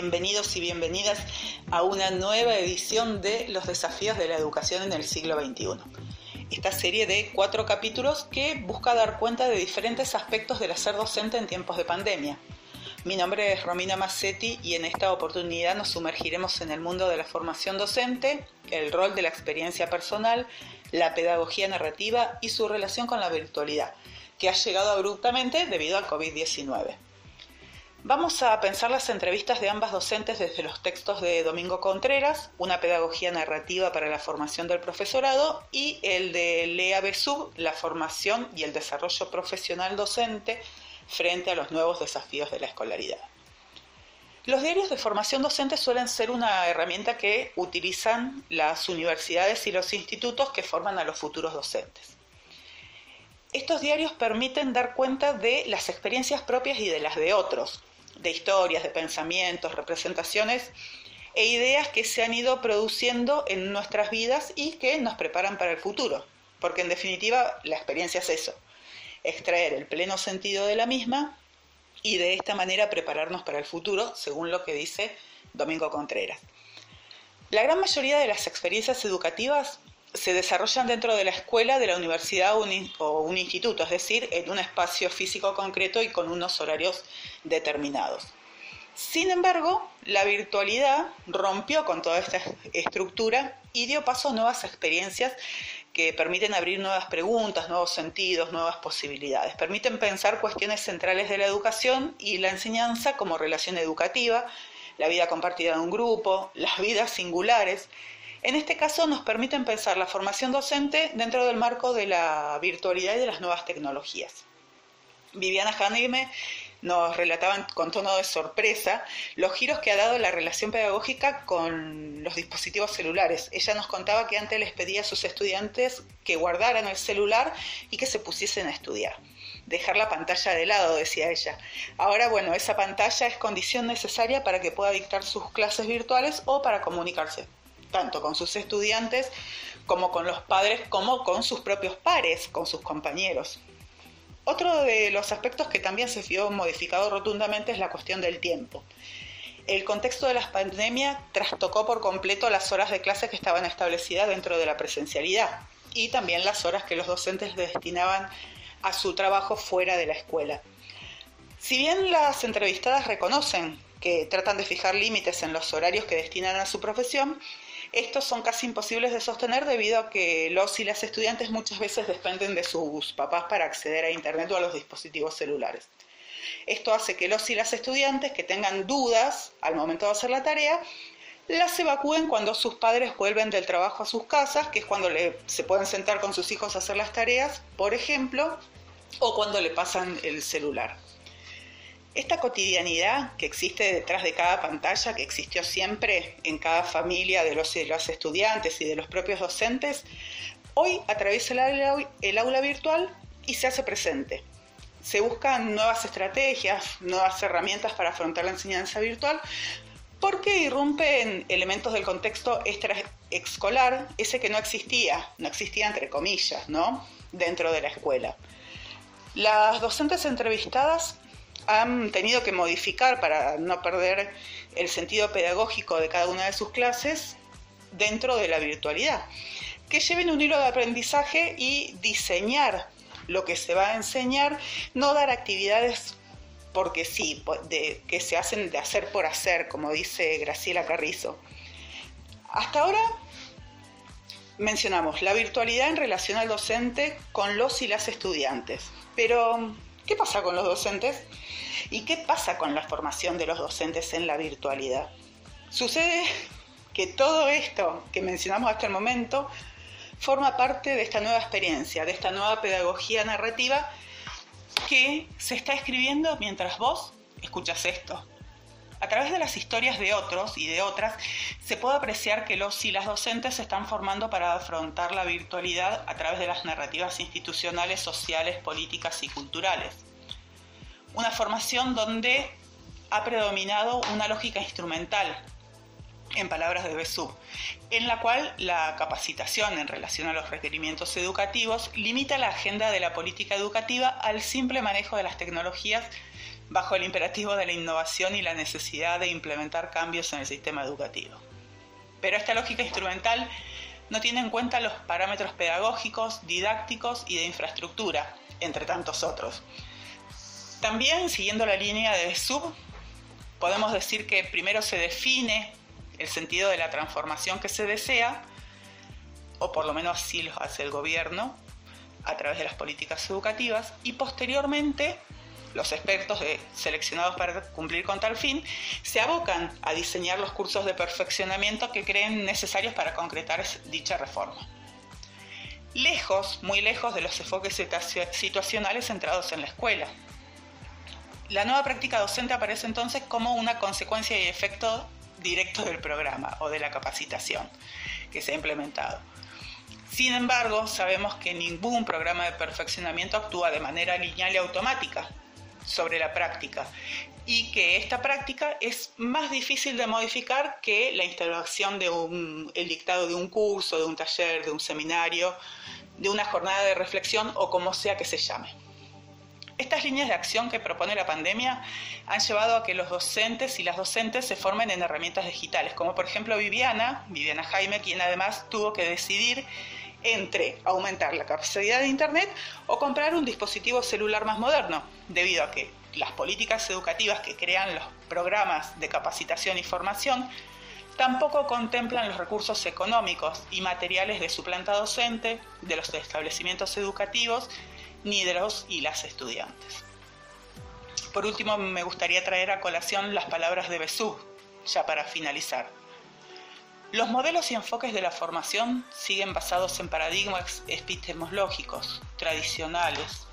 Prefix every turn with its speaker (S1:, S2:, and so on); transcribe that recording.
S1: bienvenidos y bienvenidas a una nueva edición de Los desafíos de la educación en el siglo XXI. Esta serie de cuatro capítulos que busca dar cuenta de diferentes aspectos del hacer docente en tiempos de pandemia. Mi nombre es Romina Massetti y en esta oportunidad nos sumergiremos en el mundo de la formación docente, el rol de la experiencia personal, la pedagogía narrativa y su relación con la virtualidad, que ha llegado abruptamente debido al COVID-19. Vamos a pensar las entrevistas de ambas docentes desde los textos de Domingo Contreras, una pedagogía narrativa para la formación del profesorado, y el de Lea Besub, la formación y el desarrollo profesional docente frente a los nuevos desafíos de la escolaridad. Los diarios de formación docente suelen ser una herramienta que utilizan las universidades y los institutos que forman a los futuros docentes. Estos diarios permiten dar cuenta de las experiencias propias y de las de otros, de historias, de pensamientos, representaciones e ideas que se han ido produciendo en nuestras vidas y que nos preparan para el futuro. Porque en definitiva la experiencia es eso, extraer el pleno sentido de la misma y de esta manera prepararnos para el futuro, según lo que dice Domingo Contreras. La gran mayoría de las experiencias educativas se desarrollan dentro de la escuela, de la universidad o un, instituto, es decir, en un espacio físico concreto y con unos horarios determinados. Sin embargo, la virtualidad rompió con toda esta estructura y dio paso a nuevas experiencias que permiten abrir nuevas preguntas, nuevos sentidos, nuevas posibilidades. Permiten pensar cuestiones centrales de la educación y la enseñanza como relación educativa, la vida compartida en un grupo, las vidas singulares en este caso nos permiten pensar la formación docente dentro del marco de la virtualidad y de las nuevas tecnologías. Viviana Hanime nos relataban con tono de sorpresa los giros que ha dado la relación pedagógica con los dispositivos celulares. Ella nos contaba que antes les pedía a sus estudiantes que guardaran el celular y que se pusiesen a estudiar. Dejar la pantalla de lado, decía ella. Ahora, bueno, esa pantalla es condición necesaria para que pueda dictar sus clases virtuales o para comunicarse tanto con sus estudiantes como con los padres, como con sus propios pares, con sus compañeros. Otro de los aspectos que también se vio modificado rotundamente es la cuestión del tiempo. El contexto de la pandemia trastocó por completo las horas de clase que estaban establecidas dentro de la presencialidad y también las horas que los docentes destinaban a su trabajo fuera de la escuela. Si bien las entrevistadas reconocen que tratan de fijar límites en los horarios que destinan a su profesión, estos son casi imposibles de sostener debido a que los y las estudiantes muchas veces dependen de sus papás para acceder a Internet o a los dispositivos celulares. Esto hace que los y las estudiantes que tengan dudas al momento de hacer la tarea, las evacúen cuando sus padres vuelven del trabajo a sus casas, que es cuando se pueden sentar con sus hijos a hacer las tareas, por ejemplo, o cuando le pasan el celular. Esta cotidianidad que existe detrás de cada pantalla, que existió siempre en cada familia de los, estudiantes y de los propios docentes, hoy atraviesa el aula, virtual y se hace presente. Se buscan nuevas estrategias, nuevas herramientas para afrontar la enseñanza virtual, porque irrumpen elementos del contexto extraescolar, ese que no existía, no existía entre comillas, ¿no? Dentro de la escuela. Las docentes entrevistadas han tenido que modificar para no perder el sentido pedagógico de cada una de sus clases dentro de la virtualidad. Que lleven un hilo de aprendizaje y diseñar lo que se va a enseñar, no dar actividades porque sí, de, que se hacen de hacer por hacer, como dice Graciela Carrizo. Hasta ahora mencionamos la virtualidad en relación al docente con los y las estudiantes, pero ¿qué pasa con los docentes? ¿Y qué pasa con la formación de los docentes en la virtualidad? Sucede que todo esto que mencionamos hasta el momento forma parte de esta nueva experiencia, de esta nueva pedagogía narrativa que se está escribiendo mientras vos escuchas esto. A través de las historias de otros y de otras, se puede apreciar que los y las docentes se están formando para afrontar la virtualidad a través de las narrativas institucionales, sociales, políticas y culturales. Una formación donde ha predominado una lógica instrumental, en palabras de Besú, en la cual la capacitación en relación a los requerimientos educativos limita la agenda de la política educativa al simple manejo de las tecnologías bajo el imperativo de la innovación y la necesidad de implementar cambios en el sistema educativo. Pero esta lógica instrumental no tiene en cuenta los parámetros pedagógicos, didácticos y de infraestructura, entre tantos otros. También, siguiendo la línea de sub, podemos decir que primero se define el sentido de la transformación que se desea, o por lo menos así lo hace el gobierno a través de las políticas educativas, y posteriormente los expertos seleccionados para cumplir con tal fin se abocan a diseñar los cursos de perfeccionamiento que creen necesarios para concretar dicha reforma. Lejos, muy lejos de los enfoques situacionales centrados en la escuela. La nueva práctica docente aparece entonces como una consecuencia y efecto directo del programa o de la capacitación que se ha implementado. Sin embargo, sabemos que ningún programa de perfeccionamiento actúa de manera lineal y automática, sobre la práctica y que esta práctica es más difícil de modificar que la instalación de un, el dictado de un curso, de un taller, de un seminario, de una jornada de reflexión o como sea que se llame. Estas líneas de acción que propone la pandemia han llevado a que los docentes y las docentes se formen en herramientas digitales, como por ejemplo Viviana, Viviana Jaime, quien además tuvo que decidir entre aumentar la capacidad de Internet o comprar un dispositivo celular más moderno, debido a que las políticas educativas que crean los programas de capacitación y formación tampoco contemplan los recursos económicos y materiales de su planta docente, de los establecimientos educativos, ni de los y las estudiantes. Por último, me gustaría traer a colación las palabras de Besú, ya para finalizar. Los modelos y enfoques de la formación siguen basados en paradigmas epistemológicos, tradicionales,